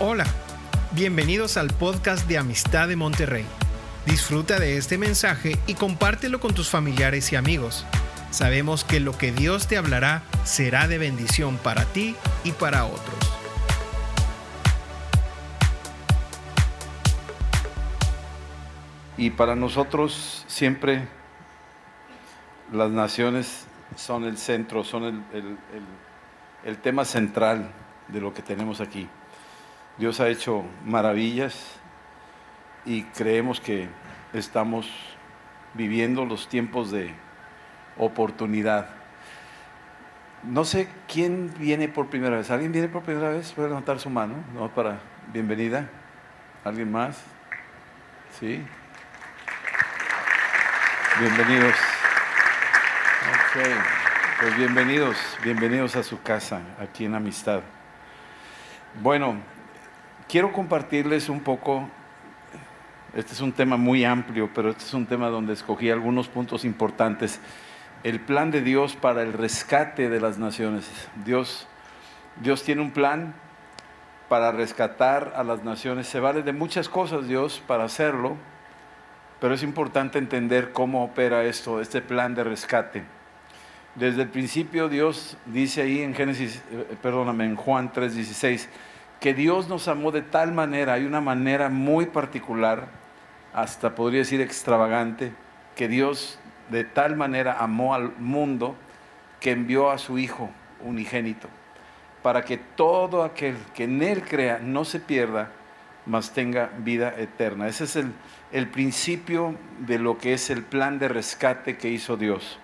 Hola, bienvenidos al podcast de Amistad de Monterrey. Disfruta de este mensaje y compártelo con tus familiares y amigos. Sabemos que lo que Dios te hablará será de bendición para ti y para otros. Y para nosotros siempre las naciones son el centro, son el, el- tema central de lo que tenemos aquí. Dios ha hecho maravillas y creemos que estamos viviendo los tiempos de oportunidad. No sé quién viene por primera vez. ¿Alguien viene por primera vez? ¿Puede levantar su mano? No, para bienvenida. ¿Alguien más? Sí. Bienvenidos. Ok, pues bienvenidos, bienvenidos a su casa, aquí en Amistad. Bueno, quiero compartirles un poco, este es un tema muy amplio, pero este es un tema donde escogí algunos puntos importantes. El plan de Dios para el rescate de las naciones. Dios, Dios tiene un plan para rescatar a las naciones. Se vale de muchas cosas Dios para hacerlo, pero es importante entender cómo opera esto, este plan de rescate. Desde el principio Dios dice ahí en Génesis, eh, perdóname, en Juan 3:16, que Dios nos amó de tal manera, hay una manera muy particular, hasta podría decir extravagante, que Dios de tal manera amó al mundo que envió a su Hijo unigénito, para que todo aquel que en Él crea no se pierda, mas tenga vida eterna. Ese es el, el principio de lo que es el plan de rescate que hizo Dios.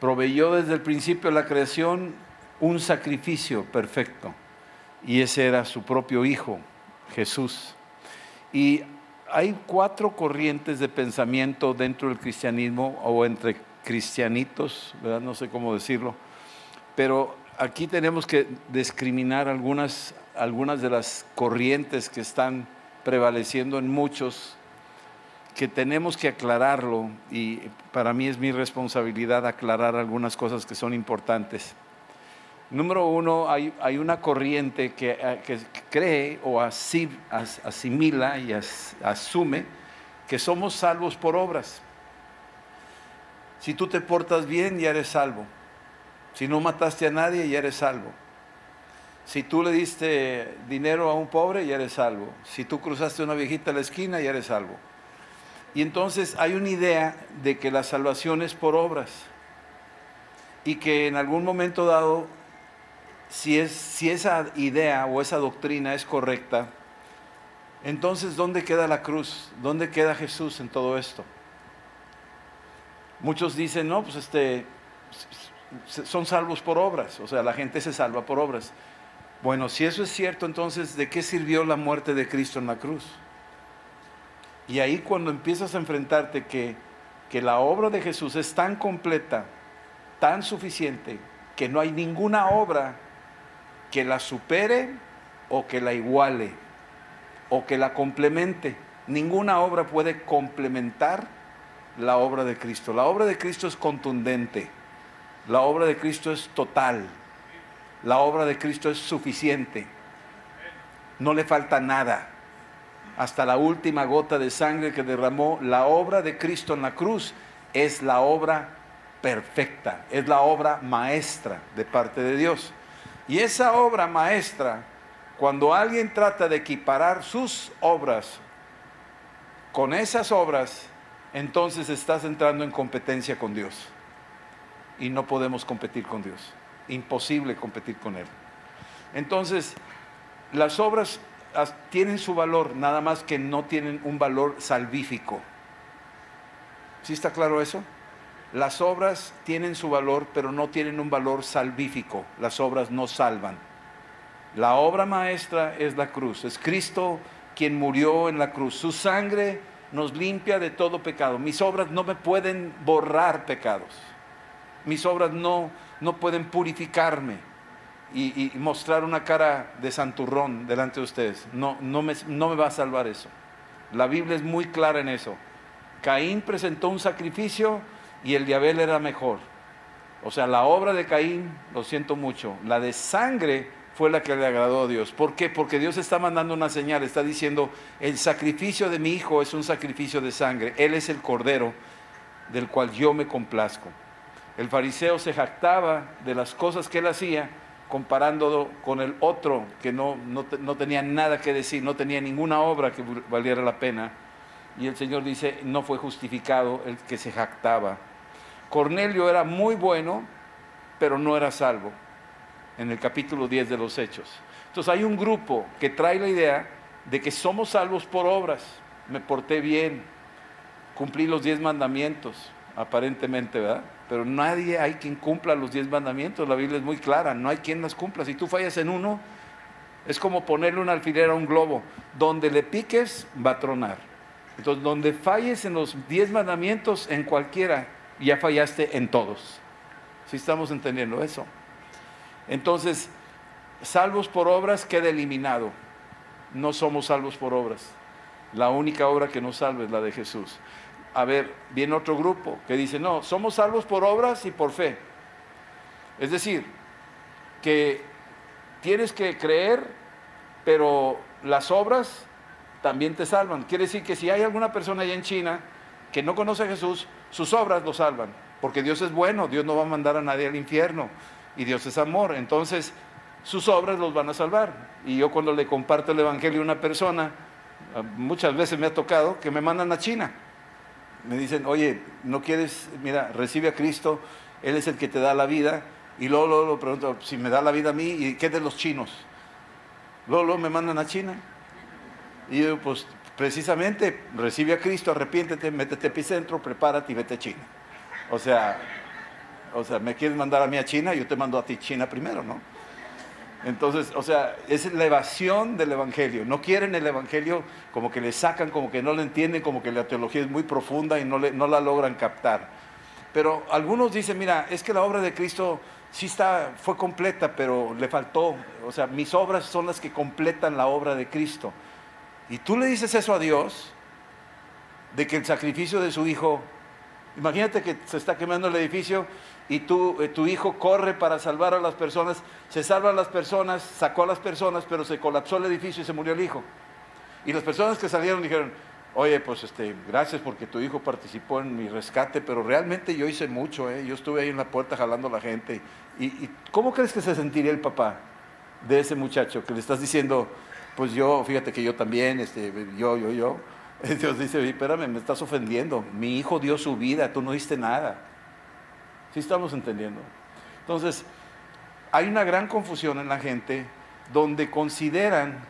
Proveyó desde el principio de la creación un sacrificio perfecto, y ese era su propio Hijo, Jesús. Y hay cuatro corrientes de pensamiento dentro del cristianismo o entre cristianitos, ¿verdad? no sé cómo decirlo, pero aquí tenemos que discriminar algunas, algunas de las corrientes que están prevaleciendo en muchos, que tenemos que aclararlo y para mí es mi responsabilidad aclarar algunas cosas que son importantes. Número uno, hay, hay una corriente que, eh, que cree o asi- as- asimila y as- asume que somos salvos por obras. Si tú te portas bien, ya eres salvo. Si no mataste a nadie, ya eres salvo. Si tú le diste dinero a un pobre, ya eres salvo. Si tú cruzaste una viejita a la esquina, ya eres salvo. Y entonces hay una idea de que la salvación es por obras. Y que en algún momento dado, si, es, si esa idea o esa doctrina es correcta, entonces ¿dónde queda la cruz? ¿Dónde queda Jesús en todo esto? Muchos dicen, no, pues este, son salvos por obras, o sea, la gente se salva por obras. Bueno, si eso es cierto, entonces, ¿de qué sirvió la muerte de Cristo en la cruz? Y ahí cuando empiezas a enfrentarte que, que la obra de Jesús es tan completa, tan suficiente, que no hay ninguna obra que la supere o que la iguale o que la complemente. Ninguna obra puede complementar la obra de Cristo. La obra de Cristo es contundente. La obra de Cristo es total. La obra de Cristo es suficiente. No le falta nada. Hasta la última gota de sangre que derramó, la obra de Cristo en la cruz es la obra perfecta, es la obra maestra de parte de Dios. Y esa obra maestra, cuando alguien trata de equiparar sus obras con esas obras, entonces estás entrando en competencia con Dios. Y no podemos competir con Dios. Imposible competir con Él. Entonces, las obras as- tienen su valor, nada más que no tienen un valor salvífico. ¿Sí está claro eso? Las obras tienen su valor, pero no tienen un valor salvífico. Las obras no salvan. La obra maestra es la cruz. Es Cristo quien murió en la cruz. Su sangre nos limpia de todo pecado. Mis obras no me pueden borrar pecados. Mis obras no, no pueden purificarme y, mostrar una cara de santurrón delante de ustedes. No, no, me, no me va a salvar eso. La Biblia es muy clara en eso. Caín presentó un sacrificio y el de era mejor. O sea, la obra de Caín, lo siento mucho, la de sangre fue la que le agradó a Dios. ¿Por qué? Porque Dios está mandando una señal, está diciendo, el sacrificio de mi hijo es un sacrificio de sangre, Él es el cordero del cual yo me complazco. El fariseo se jactaba de las cosas que él hacía, comparándolo con el otro que no, no, tenía nada que decir, no tenía ninguna obra que valiera la pena. Y el Señor dice, no fue justificado el que se jactaba. Cornelio era muy bueno, pero no era salvo, en el capítulo 10 de los Hechos. Entonces hay un grupo que trae la idea de que somos salvos por obras. Me porté bien, cumplí los diez mandamientos, aparentemente, ¿verdad? Pero nadie hay quien cumpla los diez mandamientos, la Biblia es muy clara, no hay quien las cumpla. Si tú fallas en uno, es como ponerle una alfiler a un globo, donde le piques va a tronar. Entonces, donde falles en los diez mandamientos, en cualquiera, ya fallaste en todos. Si estamos entendiendo eso? Entonces, salvos por obras queda eliminado. No somos salvos por obras. La única obra que nos salva es la de Jesús a ver, viene otro grupo que dice, no, somos salvos por obras y por fe. Es decir, que tienes que creer, pero las obras también te salvan. Quiere decir que si hay alguna persona allá en China que no conoce a Jesús, sus obras lo salvan. Porque Dios es bueno, Dios no va a mandar a nadie al infierno y Dios es amor. Entonces, sus obras los van a salvar. Y yo cuando le comparto el Evangelio a una persona, muchas veces me ha tocado que me mandan a China me dicen, oye, ¿no quieres, mira, recibe a Cristo, Él es el que te da la vida? Y luego, luego, pregunto, si me da la vida a mí, ¿y qué de los chinos? Luego, luego me mandan a China. Y yo, pues, precisamente, recibe a Cristo, arrepiéntete, métete epicentro, prepárate y vete a China. O sea, o sea, me quieres mandar a mí a China, yo te mando a ti China primero, ¿no? Entonces, o sea, es la evasión del Evangelio. No quieren el Evangelio como que le sacan, como que no le entienden, como que la teología es muy profunda y no, no la logran captar. Pero algunos dicen, mira, es que la obra de Cristo sí está, fue completa, pero le faltó. O sea, mis obras son las que completan la obra de Cristo. Y tú le dices eso a Dios, de que el sacrificio de su Hijo, imagínate que se está quemando el edificio y eh, tu hijo corre para salvar a las personas, se salvan las personas, sacó a las personas, pero se colapsó el edificio y se murió el hijo. Y las personas que salieron dijeron, oye, pues este, gracias porque tu hijo participó en mi rescate, pero realmente yo hice mucho, ¿eh? yo estuve ahí en la puerta jalando a la gente. ¿Y, cómo crees que se sentiría el papá de ese muchacho que le estás diciendo, pues yo, fíjate que yo también, este, yo, yo, yo? Dios dice, espérame, me estás ofendiendo, mi hijo dio su vida, tú no diste nada. ¿Sí estamos entendiendo? Entonces, hay una gran confusión en la gente donde consideran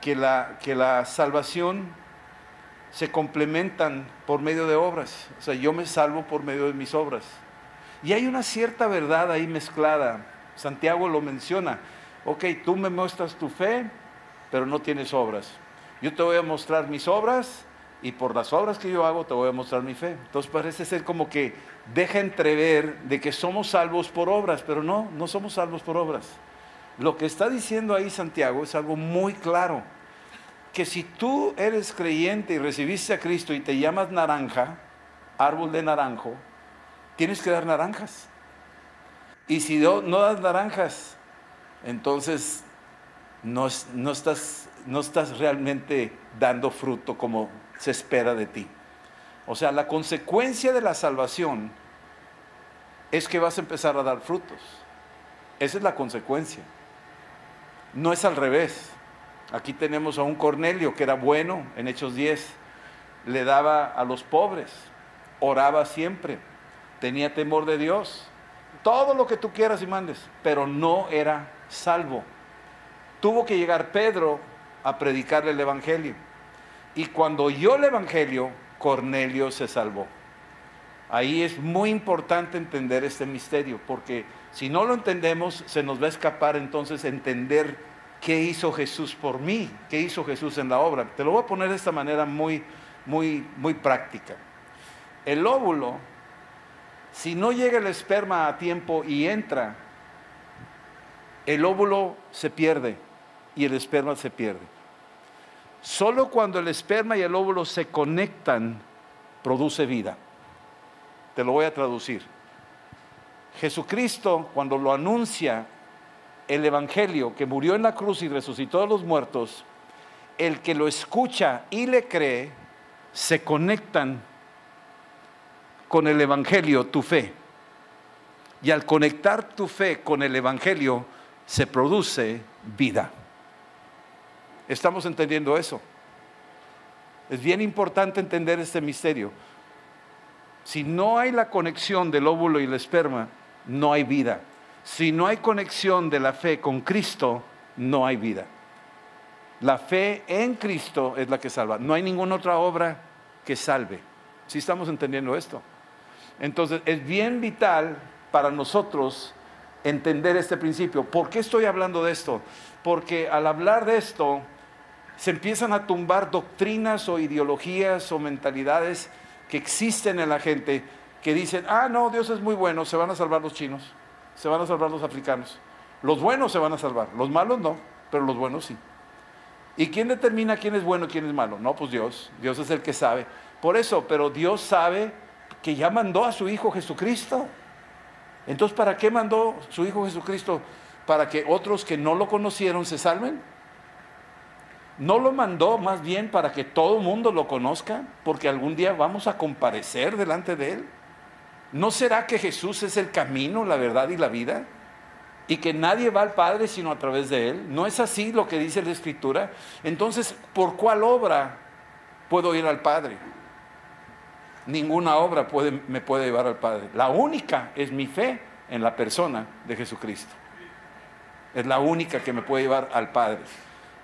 que la, que la salvación se complementan por medio de obras. O sea, yo me salvo por medio de mis obras. Y hay una cierta verdad ahí mezclada. Santiago lo menciona. Ok, tú me muestras tu fe, pero no tienes obras. Yo te voy a mostrar mis obras y por las obras que yo hago te voy a mostrar mi fe. Entonces parece ser como que deja entrever de que somos salvos por obras, pero no, no somos salvos por obras. Lo que está diciendo ahí Santiago es algo muy claro, que si tú eres creyente y recibiste a Cristo y te llamas naranja, árbol de naranjo, tienes que dar naranjas. Y si no, das naranjas, entonces no, estás, no estás realmente dando fruto como se espera de ti. O sea, la consecuencia de la salvación es que vas a empezar a dar frutos. Esa es la consecuencia. No es al revés. Aquí tenemos a un Cornelio que era bueno en Hechos 10. Le daba a los pobres, oraba siempre, tenía temor de Dios. Todo lo que tú quieras y mandes, pero no era salvo. Tuvo que llegar Pedro a predicarle el Evangelio. Y cuando oyó el Evangelio, Cornelio se salvó. Ahí es muy importante entender este misterio, porque si no lo entendemos, se nos va a escapar entonces entender qué hizo Jesús por mí, qué hizo Jesús en la obra. Te lo voy a poner de esta manera muy, muy, muy práctica. El óvulo, si no llega el esperma a tiempo y entra, el óvulo se pierde y el esperma se pierde. Solo cuando el esperma y el óvulo se conectan, produce vida. Te lo voy a traducir. Jesucristo, cuando lo anuncia el Evangelio que murió en la cruz y resucitó a los muertos, el que lo escucha y le cree, se conectan con el Evangelio, tu fe. Y al conectar tu fe con el Evangelio, se produce vida. ¿Estamos entendiendo eso? Es bien importante entender este misterio. Si no hay la conexión del óvulo y el esperma, no hay vida. Si no hay conexión de la fe con Cristo, no hay vida. La fe en Cristo es la que salva. No hay ninguna otra obra que salve. Si estamos entendiendo esto? Entonces es bien vital para nosotros entender este principio. ¿Por qué estoy hablando de esto? Porque al hablar de esto se empiezan a tumbar doctrinas o ideologías o mentalidades que existen en la gente que dicen, ah, no, Dios es muy bueno, se van a salvar los chinos, se van a salvar los africanos. Los buenos se van a salvar, los malos no, pero los buenos sí. ¿Y quién determina quién es bueno y quién es malo? No, pues Dios, Dios es el que sabe. Por eso, pero Dios sabe que ya mandó a su Hijo Jesucristo. Entonces, ¿para qué mandó su Hijo Jesucristo? ¿Para que otros que no lo conocieron se salven? ¿No lo mandó más bien para que todo el mundo lo conozca? Porque algún día vamos a comparecer delante de Él. ¿No será que Jesús es el camino, la verdad y la vida? Y que nadie va al Padre sino a través de Él. ¿No es así lo que dice la Escritura? Entonces, ¿por cuál obra puedo ir al Padre? Ninguna obra me puede llevar al Padre. La única es mi fe en la persona de Jesucristo. Es la única que me puede llevar al Padre.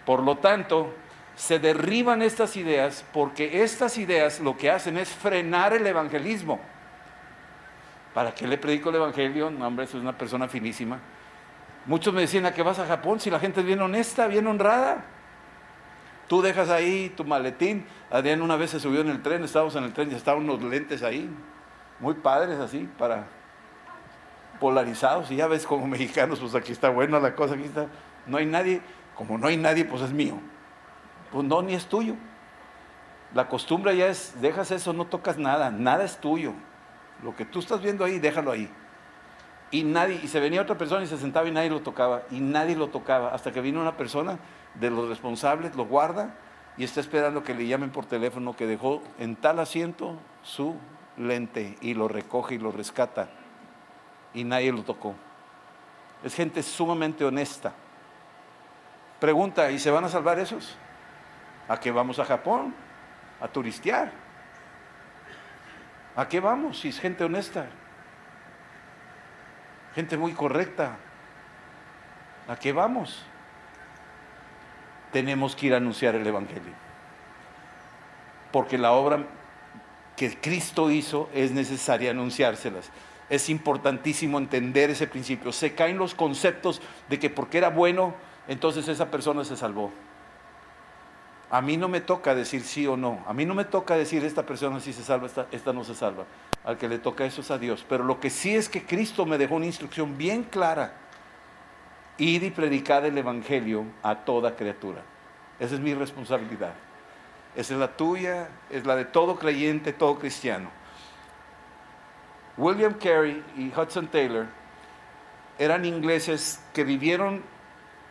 Por lo tanto, se derriban estas ideas porque estas ideas lo que hacen es frenar el evangelismo. ¿Para qué le predico el evangelio? No, hombre, es una persona finísima. Muchos me decían, ¿a qué vas a Japón si la gente es bien honesta, bien honrada? Tú dejas ahí tu maletín. Adrián una vez se subió en el tren, estábamos en el tren y estaban unos lentes ahí, muy padres así, para polarizados. Y ya ves como mexicanos, pues aquí está buena la cosa, aquí está. No hay nadie como no hay nadie, pues es mío. Pues no, ni es tuyo. La costumbre ya es, dejas eso, no tocas nada, nada es tuyo. Lo que tú estás viendo ahí, déjalo ahí. Y nadie, y se venía otra persona y se sentaba y nadie lo tocaba, y nadie lo tocaba, hasta que vino una persona de los responsables, lo guarda y está esperando que le llamen por teléfono que dejó en tal asiento su lente y lo recoge y lo rescata. Y nadie lo tocó. Es gente sumamente honesta. Pregunta, ¿y se van a salvar esos? ¿A qué vamos a Japón? A turistear. ¿A qué vamos si es gente honesta? Gente muy correcta. ¿A qué vamos? Tenemos que ir a anunciar el Evangelio. Porque la obra que Cristo hizo es necesaria anunciárselas. Es importantísimo entender ese principio. Se caen los conceptos de que porque era bueno, entonces esa persona se salvó. A mí no me toca decir sí o no. A mí no me toca decir esta persona sí se salva, esta, no se salva. Al que le toca eso es a Dios. Pero lo que sí es que Cristo me dejó una instrucción bien clara. Ir y predicar el Evangelio a toda criatura. Esa es mi responsabilidad. Esa es la tuya, es la de todo creyente, todo cristiano. William Carey y Hudson Taylor eran ingleses que vivieron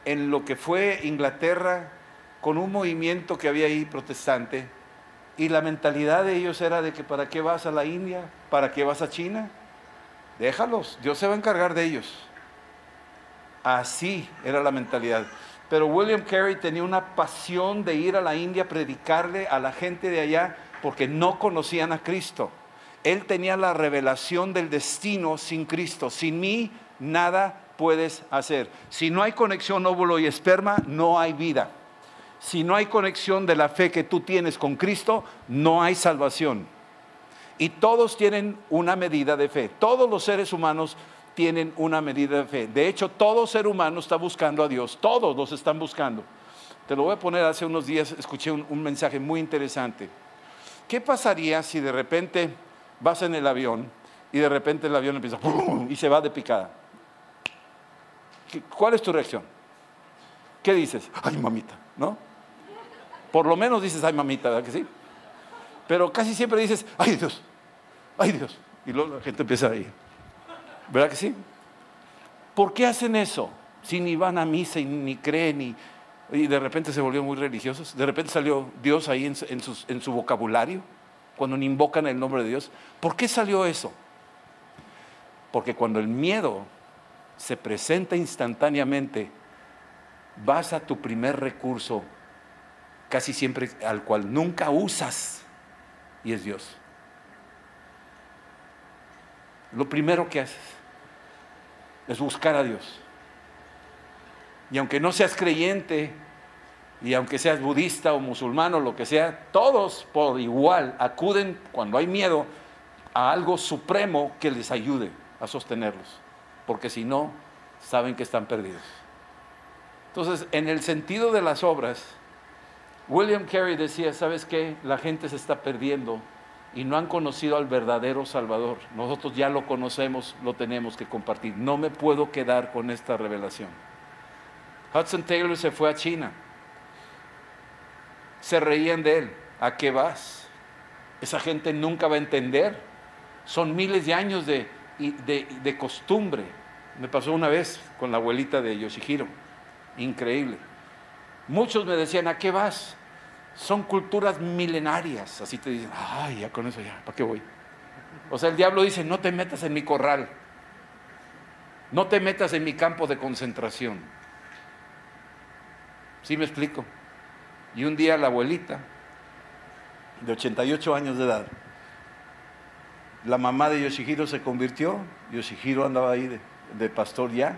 en lo que fue Inglaterra con un movimiento que había ahí protestante y la mentalidad de ellos era de que para qué vas a la India, para qué vas a China, déjalos, Dios se va a encargar de ellos. Así era la mentalidad. Pero William Carey tenía una pasión de ir a la India a predicarle a la gente de allá porque no conocían a Cristo. Él tenía la revelación del destino sin Cristo. Sin mí nada puedes hacer. Si no hay conexión óvulo y esperma, no hay vida. Si no hay conexión de la fe que tú tienes con Cristo, no hay salvación. Y todos tienen una medida de fe. Todos los seres humanos tienen una medida de fe. De hecho, todo ser humano está buscando a Dios. Todos los están buscando. Te lo voy a poner hace unos días, escuché un, mensaje muy interesante. ¿Qué pasaría si de repente vas en el avión y de repente el avión empieza y se va de picada? ¿Cuál es tu reacción? ¿Qué dices? Ay, mamita, ¿no? Por lo menos dices, ay, mamita, ¿verdad que sí? Pero casi siempre dices, ay, Dios, ay, Dios. Y luego la gente empieza a ir. ¿Verdad que sí? ¿Por qué hacen eso? si ni van a misa y ni creen y, de repente se volvieron muy religiosos, de repente salió Dios ahí en, en su vocabulario, cuando invocan el nombre de Dios. ¿Por qué salió eso? Porque cuando el miedo se presenta instantáneamente, vas a tu primer recurso, casi siempre al cual nunca usas, y es Dios. Lo primero que haces es buscar a Dios. Y aunque no seas creyente, y aunque seas budista o musulmán o lo que sea, todos por igual acuden cuando hay miedo a algo supremo que les ayude a sostenerlos, porque si no, saben que están perdidos. Entonces, en el sentido de las obras, William Carey decía, ¿sabes qué? La gente se está perdiendo y no han conocido al verdadero Salvador. Nosotros ya lo conocemos, lo tenemos que compartir. No me puedo quedar con esta revelación. Hudson Taylor se fue a China. Se reían de él. ¿A qué vas? Esa gente nunca va a entender. Son miles de años de, de, costumbre. Me pasó una vez con la abuelita de Yoshihiro. Increíble. Muchos me decían, ¿a qué vas? Son culturas milenarias. Así te dicen, ay, ya con eso ya, ¿para qué voy? O sea, el diablo dice, no te metas en mi corral. No te metas en mi campo de concentración. ¿Sí me explico? Y un día la abuelita, de 88 años de edad, la mamá de Yoshihiro se convirtió, Yoshihiro andaba ahí de, pastor ya,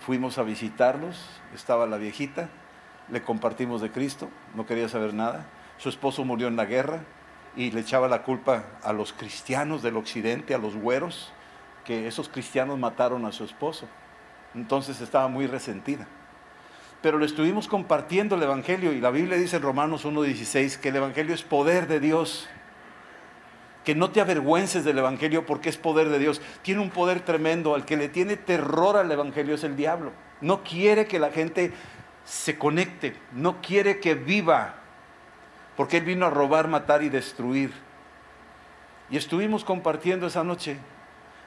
fuimos a visitarlos, estaba la viejita, le compartimos de Cristo, no quería saber nada, su esposo murió en la guerra y le echaba la culpa a los cristianos del occidente, a los güeros, que esos cristianos mataron a su esposo. Entonces estaba muy resentida. Pero le estuvimos compartiendo el Evangelio y la Biblia dice en Romanos 1.16 que el Evangelio es poder de Dios que no te avergüences del Evangelio porque es poder de Dios. Tiene un poder tremendo. Al que le tiene terror al Evangelio es el diablo. No quiere que la gente se conecte, no quiere que viva, porque él vino a robar, matar y destruir. Y estuvimos compartiendo esa noche.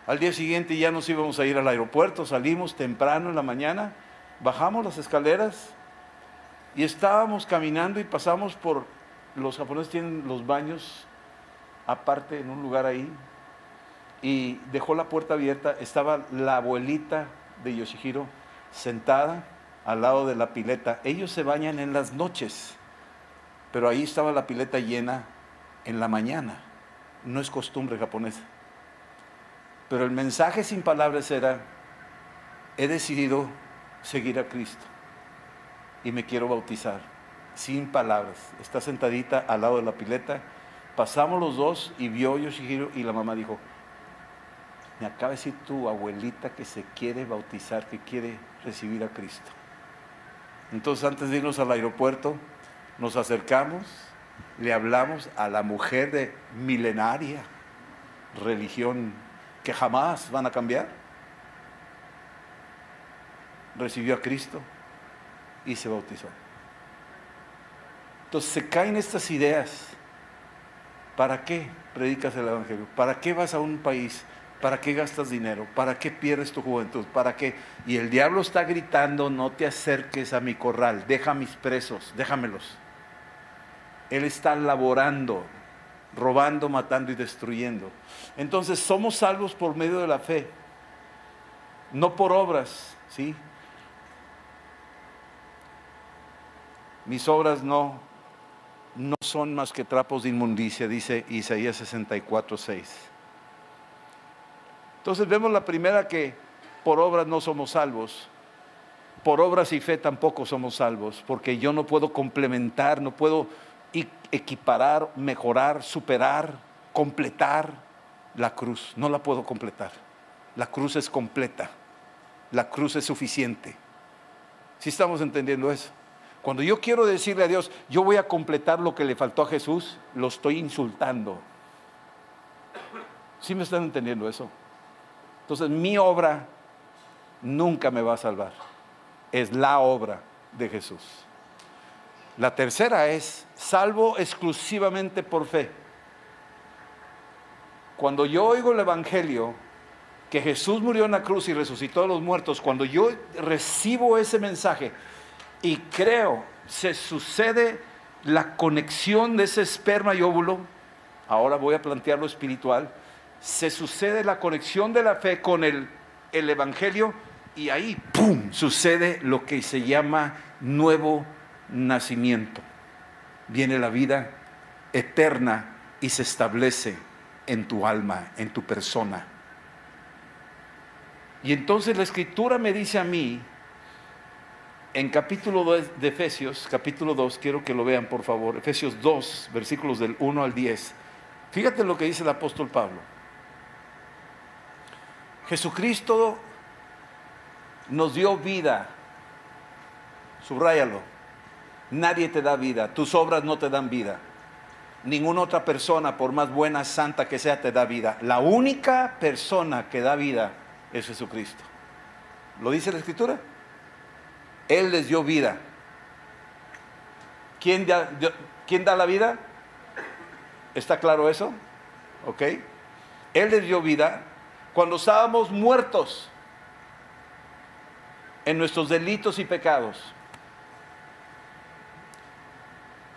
Al día siguiente ya nos íbamos a ir al aeropuerto, salimos temprano en la mañana, bajamos las escaleras y estábamos caminando y pasamos por, los japoneses tienen los baños aparte en un lugar ahí y dejó la puerta abierta. Estaba la abuelita de Yoshihiro sentada al lado de la pileta. Ellos se bañan en las noches, pero ahí estaba la pileta llena en la mañana. No es costumbre japonesa. Pero el mensaje sin palabras era, he decidido seguir a Cristo y me quiero bautizar. Sin palabras. Está sentadita al lado de la pileta Pasamos los dos y vio Yoshihiro y la mamá dijo, me acaba de decir tu abuelita que se quiere bautizar, que quiere recibir a Cristo. Entonces antes de irnos al aeropuerto, nos acercamos, le hablamos a la mujer de milenaria religión que jamás van a cambiar. Recibió a Cristo y se bautizó. Entonces se caen estas ideas ¿Para qué predicas el Evangelio? ¿Para qué vas a un país? ¿Para qué gastas dinero? ¿Para qué pierdes tu juventud? ¿Para qué? Y el diablo está gritando, no te acerques a mi corral, deja mis presos, déjamelos. Él está laborando, robando, matando y destruyendo. Entonces somos salvos por medio de la fe, no por obras, ¿sí? Mis obras no no son más que trapos de inmundicia, dice Isaías 64, 6. Entonces vemos la primera que por obras no somos salvos, por obras y fe tampoco somos salvos, porque yo no puedo complementar, no puedo equiparar, mejorar, superar, completar la cruz, no la puedo completar. La cruz es completa, la cruz es suficiente. Si estamos entendiendo eso? Cuando yo quiero decirle a Dios, yo voy a completar lo que le faltó a Jesús, lo estoy insultando. ¿Sí me están entendiendo eso? Entonces mi obra nunca me va a salvar. Es la obra de Jesús. La tercera es salvo exclusivamente por fe. Cuando yo oigo el Evangelio, que Jesús murió en la cruz y resucitó de los muertos, cuando yo recibo ese mensaje y creo, se sucede la conexión de ese esperma y óvulo, ahora voy a plantear lo espiritual, se sucede la conexión de la fe con el, el Evangelio y ahí, ¡pum!, sucede lo que se llama nuevo nacimiento. Viene la vida eterna y se establece en tu alma, en tu persona. Y entonces la escritura me dice a mí, en capítulo 2 de Efesios, capítulo 2, quiero que lo vean por favor, Efesios 2, versículos del 1 al 10. Fíjate lo que dice el apóstol Pablo. Jesucristo nos dio vida. Subráyalo. Nadie te da vida. Tus obras no te dan vida. Ninguna otra persona, por más buena, santa que sea, te da vida. La única persona que da vida es Jesucristo. ¿Lo dice la Escritura? Él les dio vida. ¿Quién da, ¿quién da la vida? ¿Está claro eso? ¿Ok? Él les dio vida cuando estábamos muertos en nuestros delitos y pecados,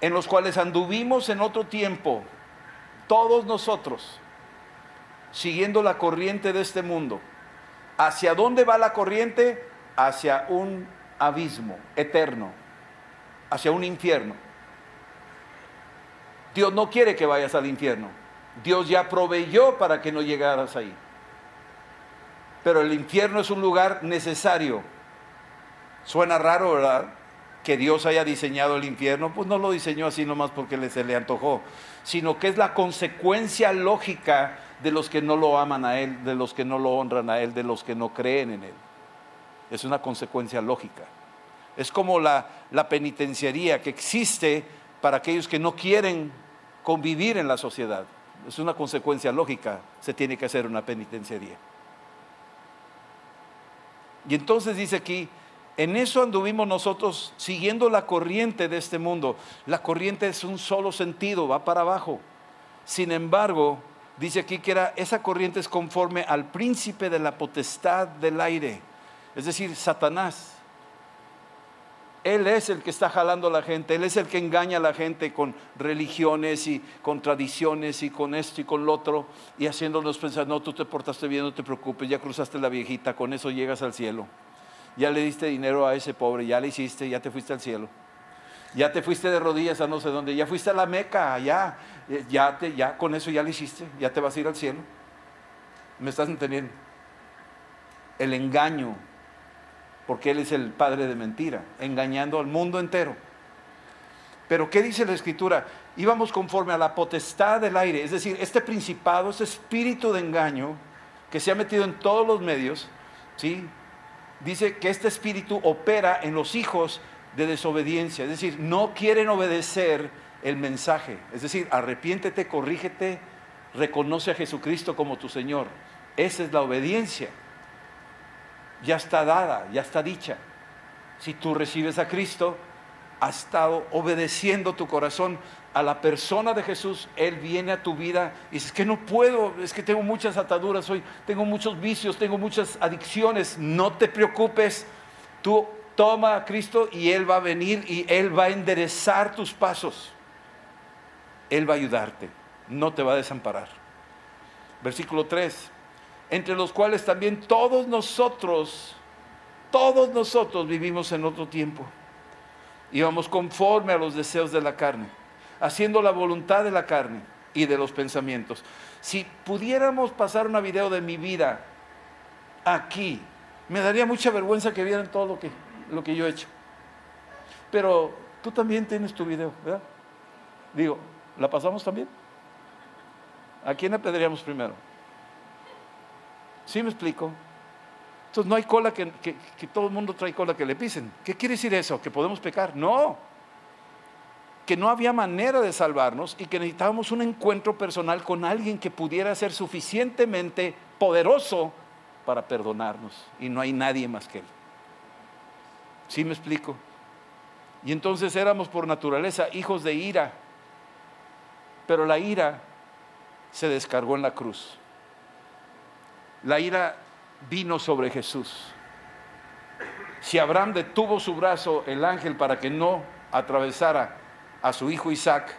en los cuales anduvimos en otro tiempo, todos nosotros, siguiendo la corriente de este mundo. ¿Hacia dónde va la corriente? Hacia un abismo eterno, hacia un infierno. Dios no quiere que vayas al infierno. Dios ya proveyó para que no llegaras ahí. Pero el infierno es un lugar necesario Suena raro, ¿verdad? Que Dios haya diseñado el infierno, pues no lo diseñó así nomás porque se le antojó, sino que es la consecuencia lógica de los que no lo aman a Él, de los que no lo honran a Él, de los que no creen en Él. Es una consecuencia lógica. Es como la, penitenciaría que existe para aquellos que no quieren convivir en la sociedad. Es una consecuencia lógica, se tiene que hacer una penitenciaría. Y entonces dice aquí, en eso anduvimos nosotros siguiendo la corriente de este mundo. La corriente es un solo sentido, va para abajo. Sin embargo, dice aquí que era, esa corriente es conforme al príncipe de la potestad del aire, es decir, Satanás. Él es el que está jalando a la gente, Él es el que engaña a la gente con religiones y con tradiciones y con esto y con lo otro y haciéndonos pensar, no, tú te portaste bien, no te preocupes, ya cruzaste la viejita, con eso llegas al cielo ya le diste dinero a ese pobre, ya le hiciste, ya te fuiste al cielo. Ya te fuiste de rodillas a no sé dónde, ya fuiste a la Meca, ya, ya, te, ya con eso ya le hiciste, ya te vas a ir al cielo. ¿Me estás entendiendo? El engaño, porque Él es el padre de mentira, engañando al mundo entero. Pero ¿qué dice la escritura? Íbamos conforme a la potestad del aire, es decir, este principado, este espíritu de engaño que se ha metido en todos los medios, ¿sí? dice que este espíritu opera en los hijos de desobediencia, es decir, no quieren obedecer el mensaje, es decir, arrepiéntete, corrígete, reconoce a Jesucristo como tu Señor. Esa es la obediencia. Ya está dada, ya está dicha. Si tú recibes a Cristo, has estado obedeciendo tu corazón a la persona de Jesús, Él viene a tu vida y dices que no puedo, es que tengo muchas ataduras hoy, tengo muchos vicios, tengo muchas adicciones, no te preocupes, tú toma a Cristo y Él va a venir y Él va a enderezar tus pasos, Él va a ayudarte, no te va a desamparar. Versículo 3, entre los cuales también todos nosotros, todos nosotros vivimos en otro tiempo, íbamos conforme a los deseos de la carne haciendo la voluntad de la carne y de los pensamientos. Si pudiéramos pasar una video de mi vida aquí, me daría mucha vergüenza que vieran todo lo que, lo que yo he hecho. Pero tú también tienes tu video, ¿verdad? Digo, ¿la pasamos también? ¿A quién apedreamos primero? ¿Sí me explico? Entonces no hay cola que, que todo el mundo trae cola que le pisen. ¿Qué quiere decir eso? ¿Que podemos pecar? No que no había manera de salvarnos y que necesitábamos un encuentro personal con alguien que pudiera ser suficientemente poderoso para perdonarnos. Y no hay nadie más que Él. ¿Sí me explico? Y entonces éramos por naturaleza hijos de ira, pero la ira se descargó en la cruz. La ira vino sobre Jesús. Si Abraham detuvo su brazo, el ángel, para que no atravesara a su hijo Isaac,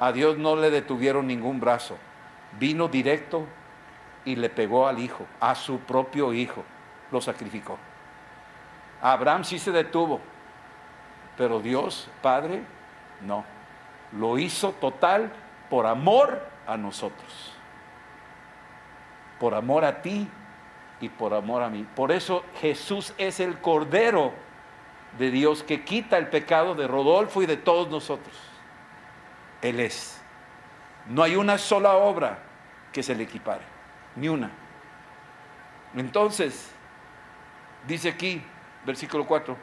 a Dios no le detuvieron ningún brazo. Vino directo y le pegó al hijo, a su propio hijo, lo sacrificó. Abraham sí se detuvo, pero Dios, Padre, no. Lo hizo total por amor a nosotros. Por amor a ti y por amor a mí. Por eso Jesús es el Cordero de Dios que quita el pecado de Rodolfo y de todos nosotros. Él es. No hay una sola obra que se le equipare, ni una. Entonces, dice aquí, versículo 4,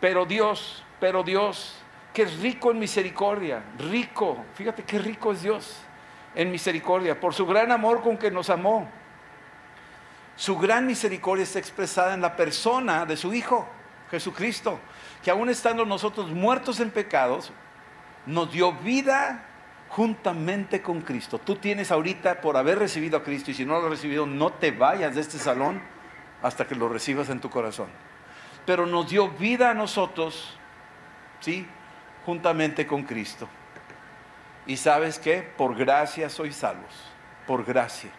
pero Dios, pero Dios, que es rico en misericordia, rico, fíjate qué rico es Dios en misericordia, por su gran amor con que nos amó. Su gran misericordia está expresada en la persona de su Hijo, Jesucristo, que aún estando nosotros muertos en pecados, nos dio vida juntamente con Cristo. Tú tienes ahorita por haber recibido a Cristo y si no lo has recibido, no te vayas de este salón hasta que lo recibas en tu corazón. Pero nos dio vida a nosotros, ¿sí? Juntamente con Cristo. Y sabes qué? Por gracia sois salvos. Por gracia.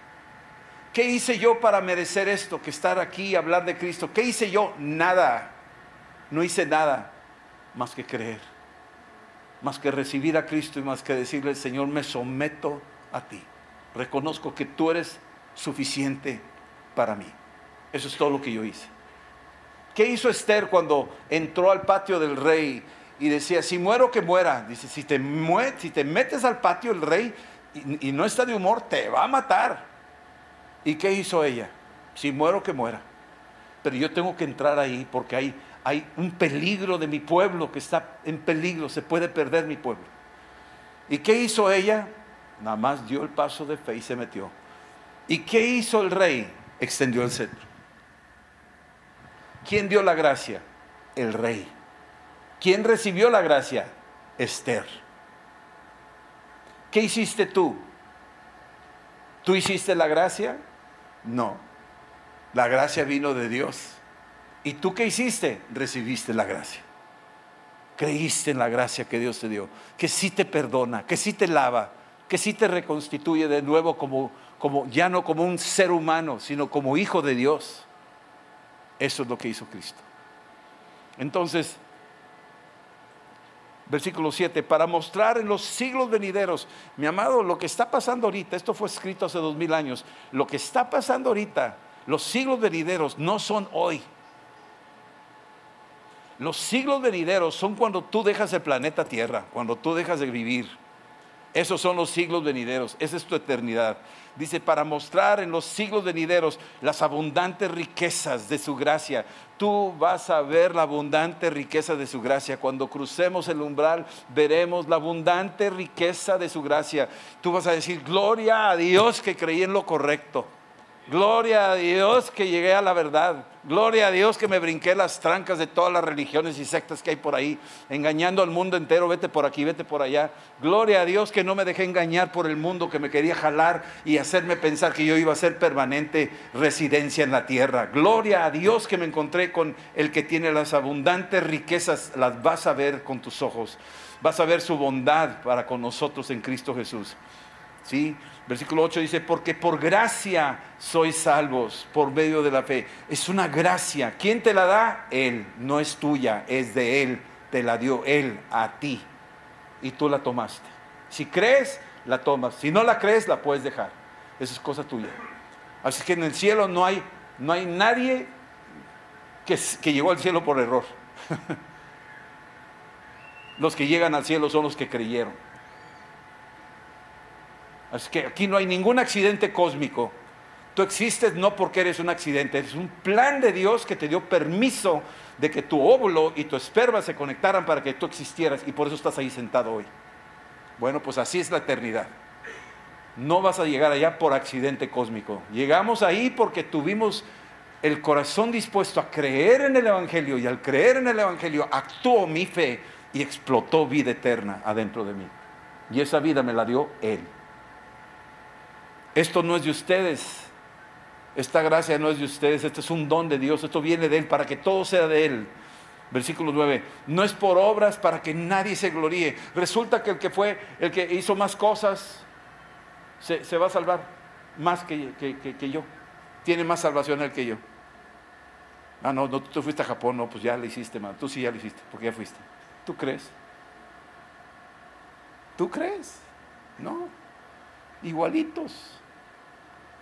¿Qué hice yo para merecer esto? Que estar aquí y hablar de Cristo. ¿Qué hice yo? Nada. No hice nada más que creer. Más que recibir a Cristo y más que decirle, Señor, me someto a ti. Reconozco que tú eres suficiente para mí. Eso es todo lo que yo hice. ¿Qué hizo Esther cuando entró al patio del rey y decía, si muero que muera? Dice, si te, metes al patio del rey y, y no está de humor, te va a matar. ¿Y qué hizo ella? Si muero que muera. Pero yo tengo que entrar ahí porque hay, hay un peligro de mi pueblo que está en peligro, se puede perder mi pueblo. ¿Y qué hizo ella? Nada más dio el paso de fe y se metió. ¿Y qué hizo el rey? Extendió el cetro. ¿Quién dio la gracia? El rey. ¿Quién recibió la gracia? Esther. ¿Qué hiciste tú? ¿Tú hiciste la gracia? No. La gracia vino de Dios. ¿Y tú qué hiciste? Recibiste la gracia. Creíste en la gracia que Dios te dio, que sí te perdona, que sí te lava, que sí te reconstituye de nuevo como, como ya no como un ser humano, sino como hijo de Dios. Eso es lo que hizo Cristo. Entonces, versículo 7, para mostrar en los siglos venideros, mi amado, lo que está pasando ahorita, esto fue escrito hace dos mil años, lo que está pasando ahorita, los siglos venideros no son hoy. Los siglos venideros son cuando tú dejas el planeta Tierra, cuando tú dejas de vivir. Esos son los siglos venideros, esa es tu eternidad. Dice, para mostrar en los siglos venideros las abundantes riquezas de su gracia. Tú vas a ver la abundante riqueza de su gracia. Cuando crucemos el umbral, veremos la abundante riqueza de su gracia. Tú vas a decir, gloria a Dios que creí en lo correcto. Gloria a Dios que llegué a la verdad. Gloria a Dios que me brinqué las trancas de todas las religiones y sectas que hay por ahí, engañando al mundo entero, vete por aquí, vete por allá. Gloria a Dios que no me dejé engañar por el mundo que me quería jalar y hacerme pensar que yo iba a ser permanente residencia en la tierra. Gloria a Dios que me encontré con el que tiene las abundantes riquezas, las vas a ver con tus ojos. Vas a ver su bondad para con nosotros en Cristo Jesús. ¿Sí? Versículo 8 dice, porque por gracia sois salvos por medio de la fe. Es una gracia. ¿Quién te la da? Él. No es tuya, es de Él. Te la dio Él a ti. Y tú la tomaste. Si crees, la tomas. Si no la crees, la puedes dejar. Esa es cosa tuya. Así que en el cielo no hay, no hay nadie que, que llegó al cielo por error. los que llegan al cielo son los que creyeron. Así que aquí no hay ningún accidente cósmico. Tú existes no porque eres un accidente, es un plan de Dios que te dio permiso de que tu óvulo y tu esperma se conectaran para que tú existieras y por eso estás ahí sentado hoy. Bueno, pues así es la eternidad. No vas a llegar allá por accidente cósmico. Llegamos ahí porque tuvimos el corazón dispuesto a creer en el Evangelio y al creer en el Evangelio actuó mi fe y explotó vida eterna adentro de mí. Y esa vida me la dio Él. Esto no es de ustedes, Esta gracia no es de ustedes, este es un don de Dios, esto viene de Él para que todo sea de Él. Versículo 9, no es por obras para que nadie se gloríe. Resulta que el que fue, el que hizo más cosas, se, va a salvar más que, que, yo. Tiene más salvación él que yo. Ah, no, no, tú fuiste a Japón, no, pues ya le hiciste, man. Tú sí ya lo hiciste, porque ya fuiste. ¿Tú crees? ¿Tú crees? No. Igualitos.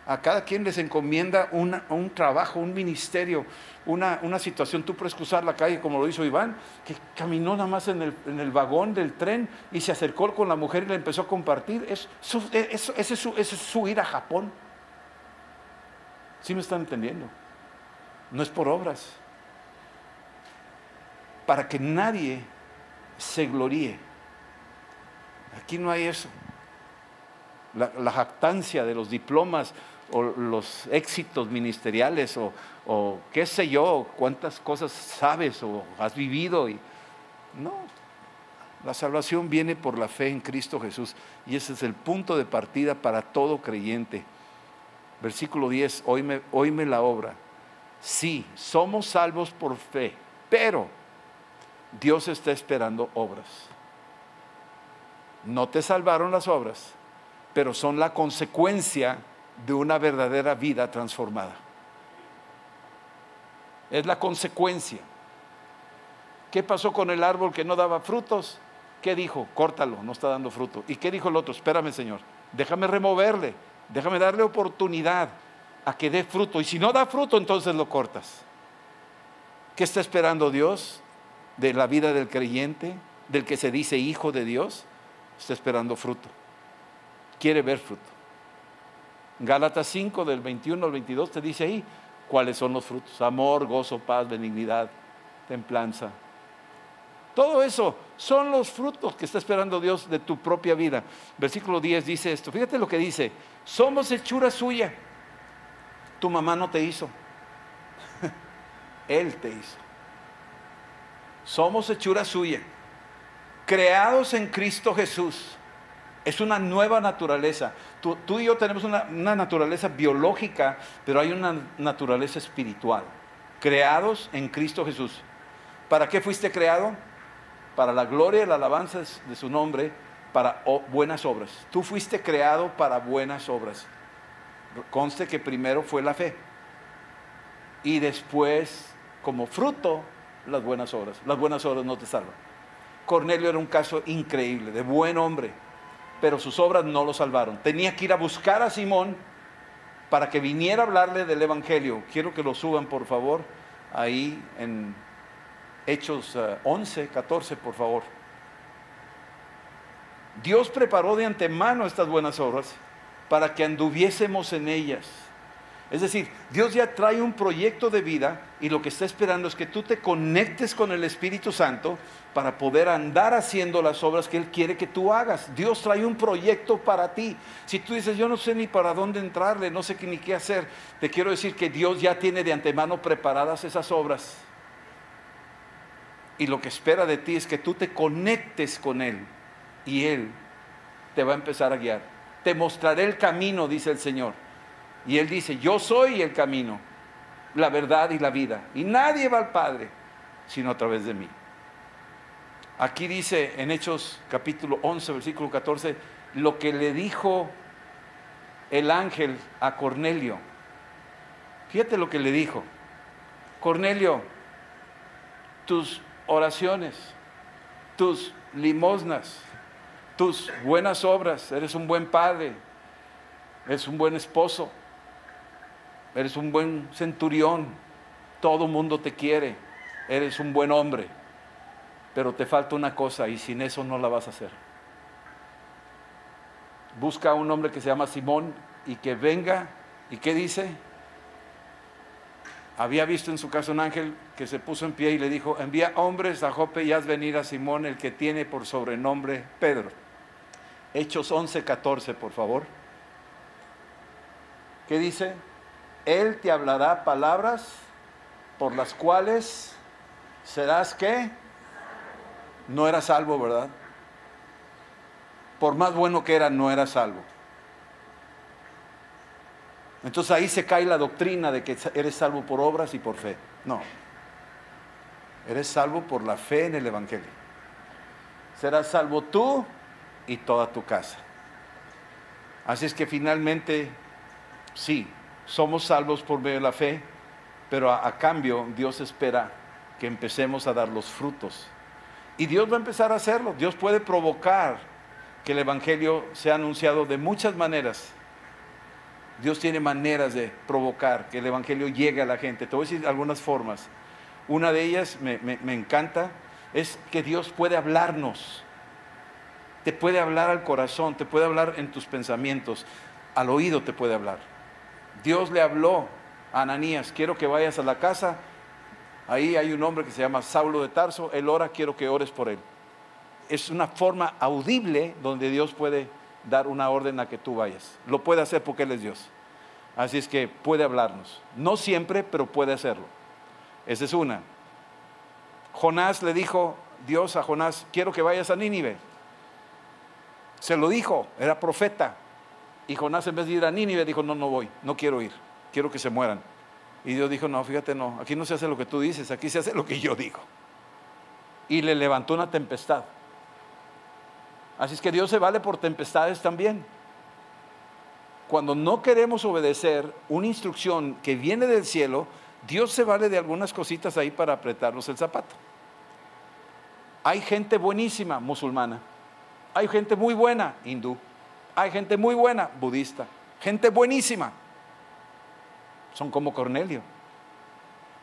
A cada quien les encomienda un trabajo, un ministerio, una, situación. Tú puedes cruzar la calle, como lo hizo Iván, que caminó nada más en el, vagón del tren y se acercó con la mujer y le empezó a compartir. Es, ese, es es su ir a Japón. ¿Sí me están entendiendo? No es por obras. Para que nadie se gloríe. Aquí no hay eso. La, jactancia de los diplomas o los éxitos ministeriales o, qué sé yo, cuántas cosas sabes o has vivido. Y, no, la salvación viene por la fe en Cristo Jesús y ese es el punto de partida para todo creyente. Versículo 10, oíme, oíme la obra. Sí, somos salvos por fe, pero Dios está esperando obras. No te salvaron las obras, pero son la consecuencia de una verdadera vida transformada. Es la consecuencia. ¿Qué pasó con el árbol que no daba frutos? ¿Qué dijo? Córtalo, no está dando fruto. ¿Y qué dijo el otro? Espérame, Señor, déjame removerle, déjame darle oportunidad a que dé fruto. Y si no da fruto, entonces lo cortas. ¿Qué está esperando Dios de la vida del creyente, del que se dice hijo de Dios? Está esperando fruto. Quiere ver fruto. Gálatas 5 del 21 al 22 te dice ahí cuáles son los frutos. Amor, gozo, paz, benignidad, templanza. Todo eso son los frutos que está esperando Dios de tu propia vida. Versículo 10 dice esto. Fíjate lo que dice. Somos hechura suya. Tu mamá no te hizo. Él te hizo. Somos hechura suya. Creados en Cristo Jesús es una nueva naturaleza. Tú, y yo tenemos una, naturaleza biológica, pero hay una naturaleza espiritual. Creados en Cristo Jesús. ¿Para qué fuiste creado? Para la gloria y la alabanza de su nombre, para buenas obras. Tú fuiste creado para buenas obras. Conste que primero fue la fe. Y después, como fruto, las buenas obras. Las buenas obras no te salvan. Cornelio era un caso increíble, de buen hombre pero sus obras no lo salvaron. Tenía que ir a buscar a Simón para que viniera a hablarle del Evangelio. Quiero que lo suban, por favor, ahí en Hechos 11, eh, 14, por favor. Dios preparó de antemano estas buenas obras para que anduviésemos en ellas. Es decir, Dios ya trae un proyecto de vida y lo que está esperando es que tú te conectes con el Espíritu Santo para poder andar haciendo las obras que Él quiere que tú hagas. Dios trae un proyecto para ti. Si tú dices, yo no sé ni para dónde entrarle, no sé ni qué hacer, te quiero decir que Dios ya tiene de antemano preparadas esas obras. Y lo que espera de ti es que tú te conectes con Él y Él te va a empezar a guiar. Te mostraré el camino, dice el Señor. Y Él dice, yo soy el camino, la verdad y la vida. Y nadie va al Padre sino a través de mí. Aquí dice en Hechos capítulo 11, versículo 14, lo que le dijo el ángel a Cornelio. Fíjate lo que le dijo. Cornelio, tus oraciones, tus limosnas, tus buenas obras, eres un buen padre, eres un buen esposo, eres un buen centurión, todo mundo te quiere, eres un buen hombre, pero te falta una cosa y sin eso no la vas a hacer. Busca a un hombre que se llama Simón y que venga, ¿y qué dice? Había visto en su casa un ángel que se puso en pie y le dijo, envía hombres a Jope y haz venir a Simón, el que tiene por sobrenombre Pedro. Hechos 11, 14, por favor. ¿Qué dice? Él te hablará palabras por las cuales serás que no era salvo, ¿verdad? Por más bueno que era, no era salvo. Entonces ahí se cae la doctrina de que eres salvo por obras y por fe. No. Eres salvo por la fe en el Evangelio. Serás salvo tú y toda tu casa. Así es que finalmente, sí, somos salvos por medio de la fe, pero a, cambio Dios espera que empecemos a dar los frutos. Y Dios va a empezar a hacerlo. Dios puede provocar que el Evangelio sea anunciado de muchas maneras. Dios tiene maneras de provocar que el Evangelio llegue a la gente. Te voy a decir algunas formas. Una de ellas me, me encanta, es que Dios puede hablarnos. Te puede hablar al corazón, te puede hablar en tus pensamientos, al oído te puede hablar. Dios le habló a Ananías, quiero que vayas a la casa, ahí hay un hombre que se llama Saulo de Tarso, él ora, quiero que ores por él. Es una forma audible donde Dios puede dar una orden a que tú vayas. Lo puede hacer porque Él es Dios. Así es que puede hablarnos. No siempre, pero puede hacerlo. Esa es una. Jonás le dijo, Dios a Jonás, quiero que vayas a Nínive. Se lo dijo, era profeta. Y Jonás en vez de ir a Nínive dijo, no, no voy, no quiero ir, quiero que se mueran. Y Dios dijo, no, fíjate, no, aquí no se hace lo que tú dices, aquí se hace lo que yo digo. Y le levantó una tempestad. Así es que Dios se vale por tempestades también. Cuando no queremos obedecer una instrucción que viene del cielo, Dios se vale de algunas cositas ahí para apretarnos el zapato. Hay gente buenísima musulmana, hay gente muy buena hindú, hay gente muy buena budista, gente buenísima. Son como Cornelio,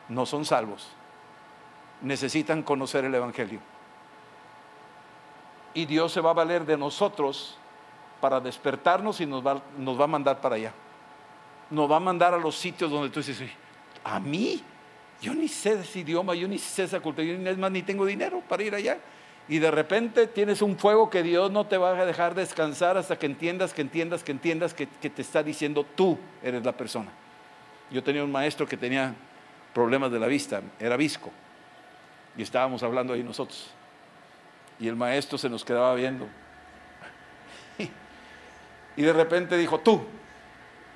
no son salvos, necesitan conocer el Evangelio. Y Dios se va a valer de nosotros para despertarnos y nos va, a mandar para allá. Nos va a mandar a los sitios donde tú dices, a mí, yo ni sé ese idioma, yo ni sé esa cultura, yo ni, más ni tengo dinero para ir allá. Y de repente tienes un fuego que Dios no te va a dejar descansar hasta que entiendas, que entiendas, que entiendas que, te está diciendo tú eres la persona. Yo tenía un maestro que tenía problemas de la vista, era visco, y estábamos hablando ahí nosotros. Y el maestro se nos quedaba viendo. Y de repente dijo, tú.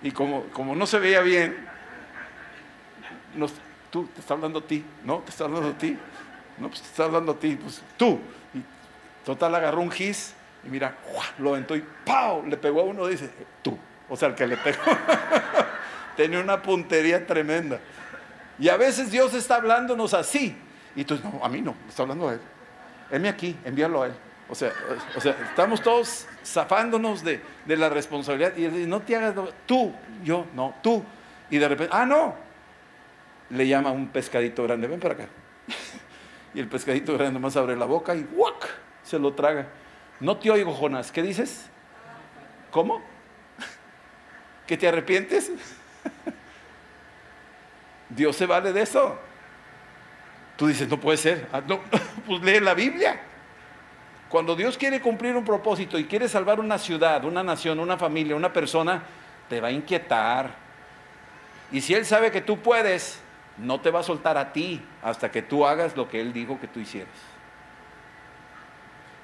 Y como, como no se veía bien, tú, te está hablando a ti, ¿no? Te está hablando a ti. No, pues te está hablando a ti, pues tú. Y total agarró un gis y mira, lo aventó y ¡pau! Le pegó a uno dice, tú. O sea, el que le pegó tenía una puntería tremenda. Y a veces Dios está hablándonos así. Y tú, no, a mí no, está hablando a él. Heme aquí, envíalo a él. O sea, o sea estamos todos zafándonos de, de, la responsabilidad. Y él dice, no te hagas, tú, yo, no, tú. Y de repente, ah, no. Le llama un pescadito grande, ven para acá. Y el pescadito grande nomás abre la boca y ¡guac! se lo traga. No te oigo, Jonás. ¿Qué dices? ¿Cómo? ¿Que te arrepientes? Dios se vale de eso. Tú dices, no puede ser. Ah, no, pues lee la Biblia. Cuando Dios quiere cumplir un propósito y quiere salvar una ciudad, una nación, una familia, una persona, te va a inquietar. Y si Él sabe que tú puedes, no te va a soltar a ti hasta que tú hagas lo que Él dijo que tú hicieras.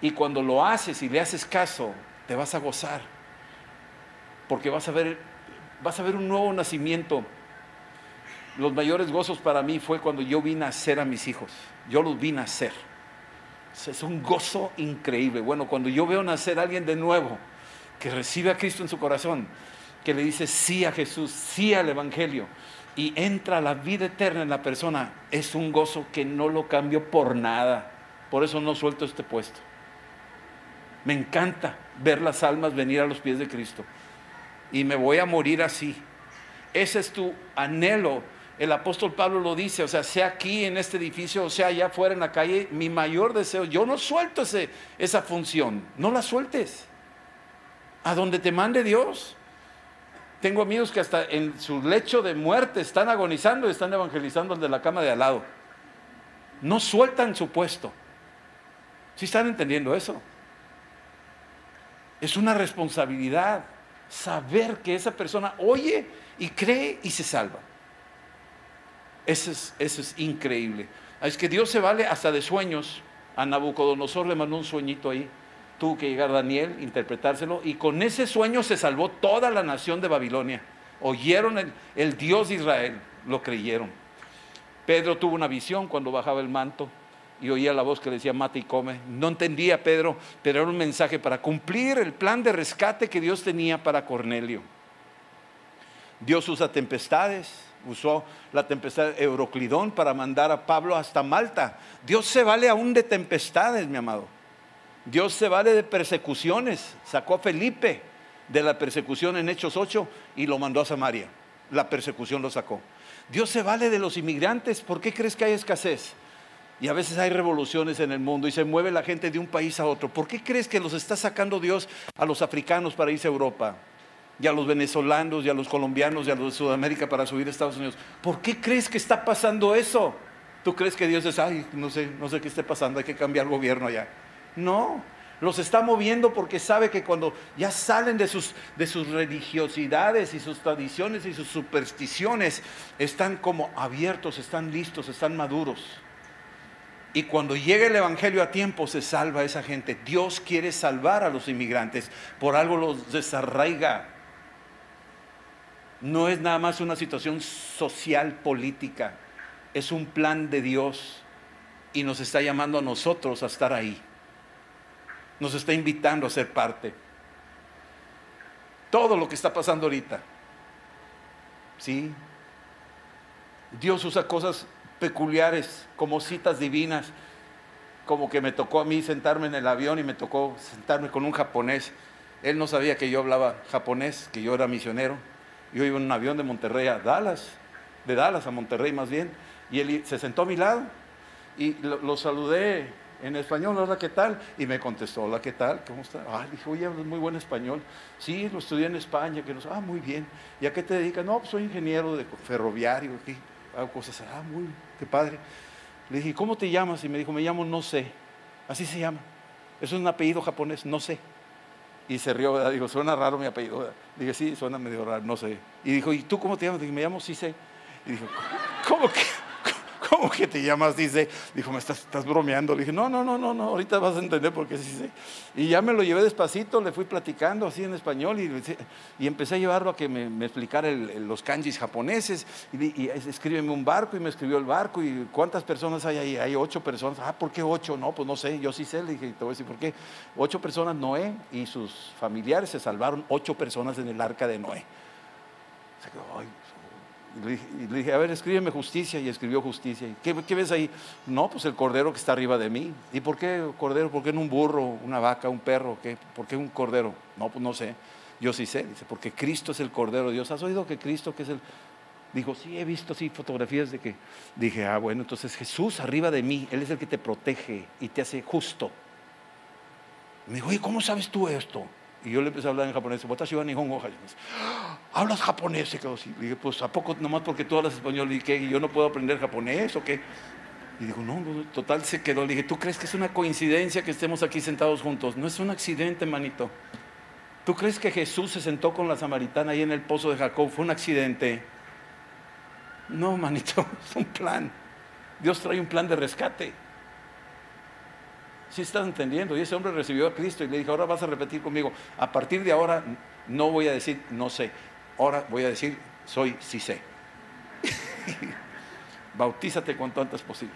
Y cuando lo haces y le haces caso, te vas a gozar. Porque vas a ver, vas a ver un nuevo nacimiento los mayores gozos para mí fue cuando yo vi nacer a mis hijos. Yo los vi nacer. Es un gozo increíble. Bueno, cuando yo veo nacer a alguien de nuevo, que recibe a Cristo en su corazón, que le dice sí a Jesús, sí al Evangelio, y entra la vida eterna en la persona, es un gozo que no lo cambio por nada. Por eso no suelto este puesto. Me encanta ver las almas venir a los pies de Cristo. Y me voy a morir así. Ese es tu anhelo el apóstol Pablo lo dice, o sea, sea aquí en este edificio o sea allá afuera en la calle, mi mayor deseo, yo no suelto ese, esa función, no la sueltes. A donde te mande Dios. Tengo amigos que hasta en su lecho de muerte están agonizando y están evangelizando al de la cama de al lado. No sueltan su puesto. ¿Sí están entendiendo eso? Es una responsabilidad saber que esa persona oye y cree y se salva. Eso es, increíble. Es que Dios se vale hasta de sueños. A Nabucodonosor le mandó un sueñito ahí. Tuvo que llegar Daniel, interpretárselo, y con ese sueño se salvó toda la nación de Babilonia. oyeron el, Dios de Israel, lo creyeron. Pedro tuvo una visión cuando bajaba el manto y oía la voz que le decía, mata y come. No entendía Pedro, pero era un mensaje para cumplir el plan de rescate que Dios tenía para Cornelio. Dios usa tempestades, usó la tempestad Euroclidón para mandar a Pablo hasta Malta. Dios se vale aún de tempestades, mi amado. Dios se vale de persecuciones. Sacó a Felipe de la persecución en Hechos 8 y lo mandó a Samaria. La persecución lo sacó. Dios se vale de los inmigrantes. ¿Por qué crees que hay escasez? Y a veces hay revoluciones en el mundo y se mueve la gente de un país a otro. ¿Por qué crees que los está sacando Dios a los africanos para irse a Europa? Y a los venezolanos y a los colombianos y a los de Sudamérica para subir a Estados Unidos. ¿Por qué crees que está pasando eso? ¿Tú crees que Dios es, ay, no sé, no sé qué esté pasando, hay que cambiar el gobierno allá? No, los está moviendo porque sabe que cuando ya salen de sus, de sus religiosidades y sus tradiciones y sus supersticiones, están como abiertos, están listos, están maduros. Y cuando llegue el Evangelio a tiempo, se salva esa gente. Dios quiere salvar a los inmigrantes. Por algo los desarraiga. No es nada más una situación social, política. Es un plan de Dios. Y nos está llamando a nosotros a estar ahí. Nos está invitando a ser parte. Todo lo que está pasando ahorita. ¿Sí? Dios usa cosas peculiares, como citas divinas, como que me tocó a mí sentarme en el avión y me tocó sentarme con un japonés. Él no sabía que yo hablaba japonés, que yo era misionero. Yo iba en un avión de Monterrey a Dallas, de Dallas a Monterrey más bien, y él se sentó a mi lado y lo, saludé en español, hola, ¿qué tal? Y me contestó, hola, ¿qué tal? ¿Cómo está? Ah, dije, oye, hablas muy buen español. Sí, lo estudié en España, que nos, ah, muy bien. ¿Y a qué te dedicas? No, pues soy ingeniero ferroviario aquí hago cosas, ah, muy, qué padre. Le dije, ¿cómo te llamas? Y me dijo, me llamo no sé. Así se llama. Eso es un apellido japonés, no sé. Y se rió, ¿verdad? Dijo, suena raro mi apellido. Dije, sí, suena medio raro, no sé. Y dijo, ¿y tú cómo te llamas? Dije, me llamo sí sé. Y dijo, ¿cómo que? ¿Cómo que te llamas? Dice, dijo, me estás, estás, bromeando. Le dije, no, no, no, no, no, ahorita vas a entender por qué sí sé. Y ya me lo llevé despacito, le fui platicando así en español y, y empecé a llevarlo a que me, explicara los kanjis japoneses. Y, y, escríbeme un barco y me escribió el barco. ¿Y cuántas personas hay ahí? Hay ocho personas. Ah, ¿por qué ocho? No, pues no sé, yo sí sé. Le dije, te voy a decir por qué. Ocho personas, Noé y sus familiares se salvaron, ocho personas en el arca de Noé. Se quedó, ay, y le dije, a ver, escríbeme justicia. Y escribió justicia. ¿Y qué, ves ahí? No, pues el cordero que está arriba de mí. ¿Y por qué cordero? ¿Por qué no un burro, una vaca, un perro? ¿Qué? ¿Por qué un cordero? No, pues no sé. Yo sí sé. Dice, porque Cristo es el cordero de Dios. ¿Has oído que Cristo que es el... Dijo, sí, he visto así fotografías de que... Dije, ah, bueno, entonces Jesús arriba de mí, Él es el que te protege y te hace justo. Me dijo, oye, ¿cómo sabes tú esto? Y yo le empecé a hablar en japonés. ¿Hablas japonés? Y quedó así. Le dije, pues ¿a poco nomás porque tú hablas español? Y que yo no puedo aprender japonés o qué? Y dijo, no, total se quedó. Le dije, ¿tú crees que es una coincidencia que estemos aquí sentados juntos? No es un accidente, manito. ¿Tú crees que Jesús se sentó con la samaritana ahí en el pozo de Jacob? Fue un accidente. No, manito, es un plan. Dios trae un plan de rescate. ¿Sí estás entendiendo? Y ese hombre recibió a Cristo y le dijo, ahora vas a repetir conmigo. A partir de ahora no voy a decir no sé. Ahora voy a decir soy sí sé. Bautízate cuanto antes posible.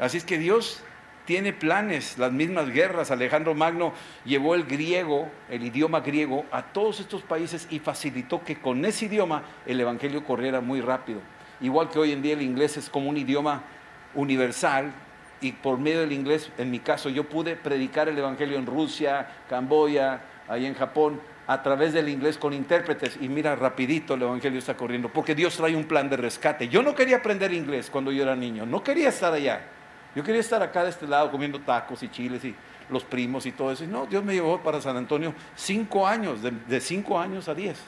Así es que Dios tiene planes, las mismas guerras. Alejandro Magno llevó el griego, el idioma griego, a todos estos países y facilitó que con ese idioma el Evangelio corriera muy rápido. Igual que hoy en día el inglés es como un idioma universal y por medio del inglés, en mi caso, yo pude predicar el Evangelio en Rusia, Camboya, ahí en Japón, a través del inglés con intérpretes. Y mira, rapidito el Evangelio está corriendo, porque Dios trae un plan de rescate. Yo no quería aprender inglés cuando yo era niño, no quería estar allá. Yo quería estar acá de este lado comiendo tacos y chiles y los primos y todo eso. No, Dios me llevó para San Antonio cinco años, de, de cinco años a diez.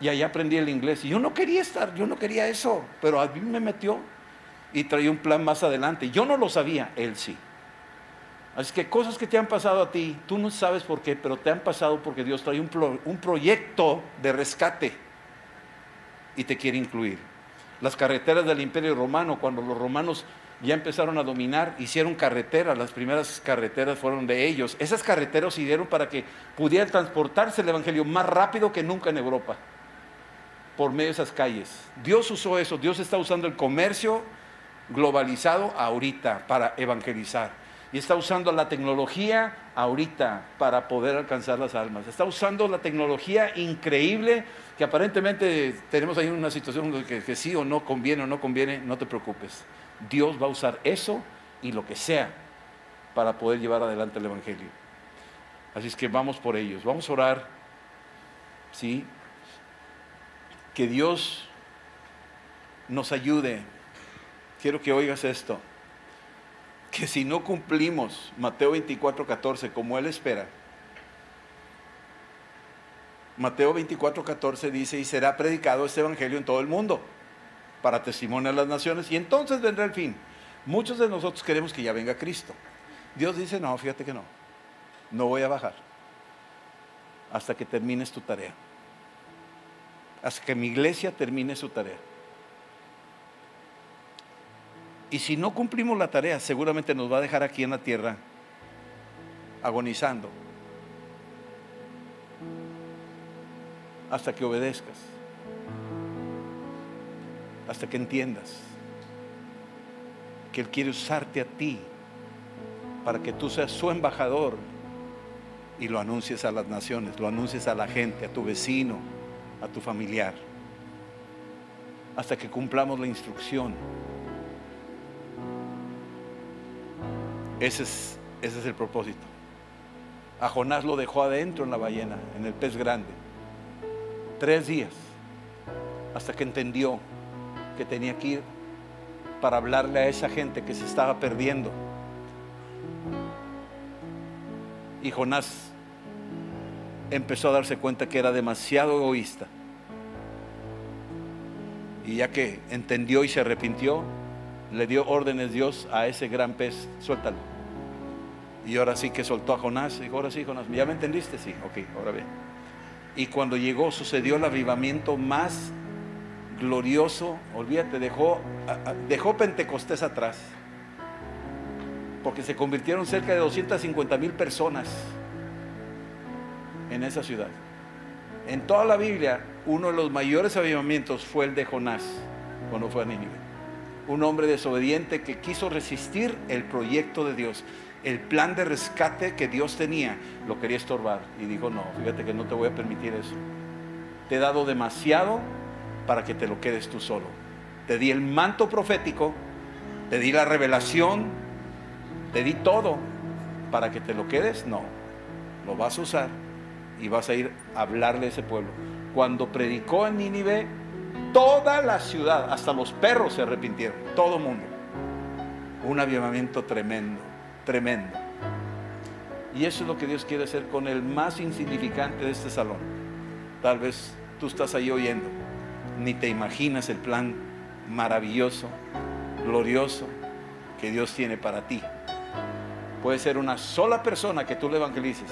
Y ahí aprendí el inglés. Y yo no quería estar, yo no quería eso, pero a mí me metió y traía un plan más adelante. Yo no lo sabía, él sí. Así que cosas que te han pasado a ti, tú no sabes por qué, pero te han pasado porque Dios trae un, un proyecto de rescate y te quiere incluir. Las carreteras del Imperio Romano, cuando los romanos ya empezaron a dominar, hicieron carreteras, las primeras carreteras fueron de ellos. Esas carreteras sirvieron para que pudiera transportarse el Evangelio más rápido que nunca en Europa. por medio de esas calles. Dios usó eso, Dios está usando el comercio globalizado ahorita para evangelizar. Y está usando la tecnología ahorita para poder alcanzar las almas. Está usando la tecnología increíble que aparentemente tenemos ahí una situación que, que sí o no conviene o no conviene, no te preocupes. Dios va a usar eso y lo que sea para poder llevar adelante el Evangelio. Así es que vamos por ellos, vamos a orar, ¿sí? Que Dios nos ayude. Quiero que oigas esto, que si no cumplimos Mateo 24, 14 como Él espera, Mateo 24, 14 dice, y será predicado este Evangelio en todo el mundo para testimonio a las naciones, y entonces vendrá el fin. Muchos de nosotros queremos que ya venga Cristo. Dios dice, no, fíjate que no, no voy a bajar hasta que termines tu tarea, hasta que mi iglesia termine su tarea. Y si no cumplimos la tarea, seguramente nos va a dejar aquí en la tierra agonizando hasta que obedezcas, hasta que entiendas que Él quiere usarte a ti para que tú seas su embajador y lo anuncies a las naciones, lo anuncies a la gente, a tu vecino, a tu familiar, hasta que cumplamos la instrucción. Ese es, ese es el propósito. A Jonás lo dejó adentro en la ballena, en el pez grande, tres días, hasta que entendió que tenía que ir para hablarle a esa gente que se estaba perdiendo Y Jonás empezó a darse cuenta que era demasiado egoísta. Y ya que entendió y se arrepintió, le dio órdenes Dios a ese gran pez, suéltalo. Y ahora sí que soltó a Jonás. Dijo, ahora sí, Jonás, ¿ya me entendiste? Sí, ok, ahora ve. Y cuando llegó sucedió el avivamiento más glorioso. Olvídate, dejó, dejó Pentecostés atrás porque se convirtieron cerca de 250 mil personas en esa ciudad. En toda la Biblia, uno de los mayores avivamientos fue el de Jonás, cuando fue a Nínive. Un hombre desobediente que quiso resistir el proyecto de Dios. El plan de rescate que Dios tenía lo quería estorbar. Y dijo, no, fíjate que no te voy a permitir eso. Te he dado demasiado para que te lo quedes tú solo. Te di el manto profético, te di la revelación, te di todo para que te lo quedes, no. Lo vas a usar y vas a ir a hablarle a ese pueblo. Cuando predicó en Nínive, toda la ciudad, hasta los perros se arrepintieron, todo el mundo. Un avivamiento tremendo, tremendo. Y eso es lo que Dios quiere hacer con el más insignificante de este salón. Tal vez tú estás ahí oyendo, ni te imaginas el plan maravilloso, glorioso que Dios tiene para ti. Puede ser una sola persona que tú le evangelices.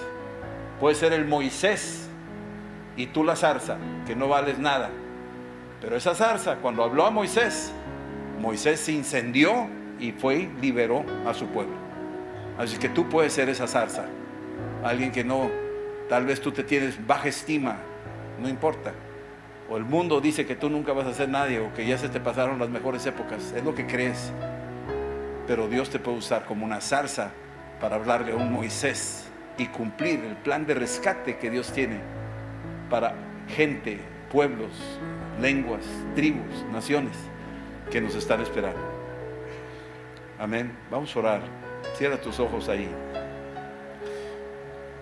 Puede ser el Moisés y tú la zarza, que no vales nada. Pero esa zarza, cuando habló a Moisés, Moisés se incendió y fue y liberó a su pueblo. Así que tú puedes ser esa zarza. Alguien que no, tal vez tú te tienes baja estima, no importa. O el mundo dice que tú nunca vas a ser nadie o que ya se te pasaron las mejores épocas. Es lo que crees. Pero Dios te puede usar como una zarza para hablarle a un Moisés y cumplir el plan de rescate que Dios tiene para gente, pueblos, lenguas, tribus, naciones que nos están esperando. Amén. Vamos a orar. Cierra tus ojos ahí.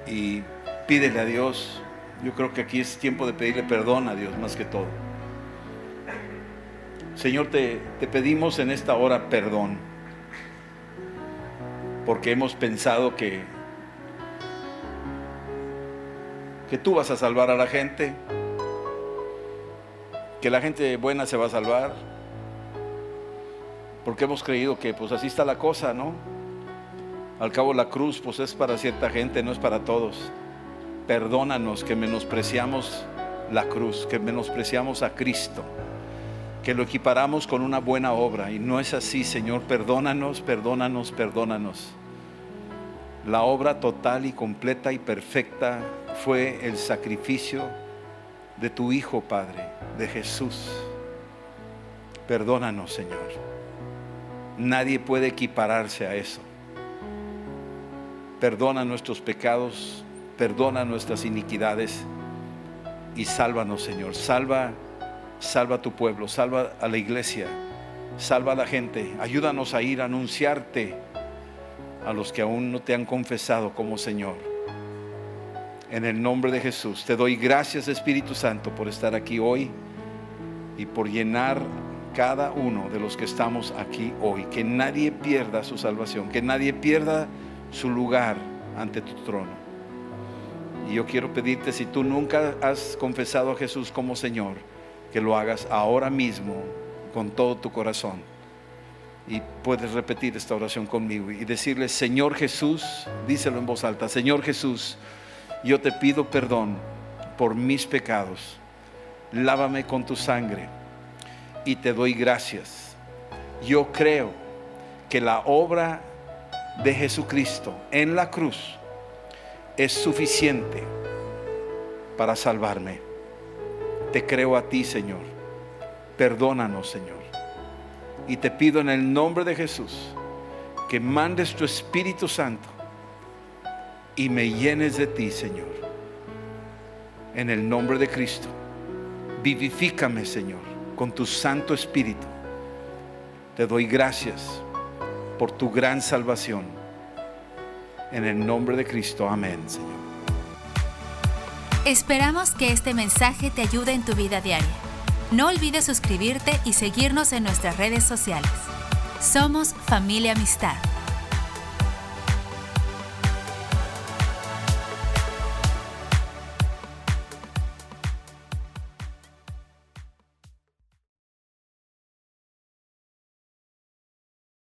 Y pídele a Dios. Yo creo que aquí es tiempo de pedirle perdón a Dios más que todo. Señor, te, te pedimos en esta hora perdón porque hemos pensado que, que tú vas a salvar a la gente, que la gente buena se va a salvar, porque hemos creído que pues así está la cosa, ¿no? Al cabo la cruz pues es para cierta gente, no es para todos. Perdónanos que menospreciamos la cruz, que menospreciamos a Cristo, que lo equiparamos con una buena obra. Y no es así, Señor. Perdónanos, perdónanos, perdónanos. La obra total y completa y perfecta fue el sacrificio de tu Hijo, Padre, de Jesús. Perdónanos, Señor. Nadie puede equipararse a eso. Perdona nuestros pecados, perdona nuestras iniquidades y sálvanos, Señor. Salva, salva a tu pueblo, salva a la iglesia, salva a la gente. Ayúdanos a ir a anunciarte a los que aún no te han confesado como Señor. En el nombre de Jesús, te doy gracias Espíritu Santo por estar aquí hoy y por llenar cada uno de los que estamos aquí hoy. Que nadie pierda su salvación, que nadie pierda su lugar ante tu trono. Y yo quiero pedirte, si tú nunca has confesado a Jesús como Señor, que lo hagas ahora mismo con todo tu corazón. Y puedes repetir esta oración conmigo y decirle, Señor Jesús, díselo en voz alta, Señor Jesús, yo te pido perdón por mis pecados. Lávame con tu sangre y te doy gracias. Yo creo que la obra de Jesucristo en la cruz es suficiente para salvarme. Te creo a ti, Señor. Perdónanos, Señor. Y te pido en el nombre de Jesús que mandes tu Espíritu Santo y me llenes de ti, Señor. En el nombre de Cristo. Vivifícame, Señor, con tu Santo Espíritu. Te doy gracias por tu gran salvación. En el nombre de Cristo, amén, Señor. Esperamos que este mensaje te ayude en tu vida diaria. No olvides suscribirte y seguirnos en nuestras redes sociales. Somos familia amistad.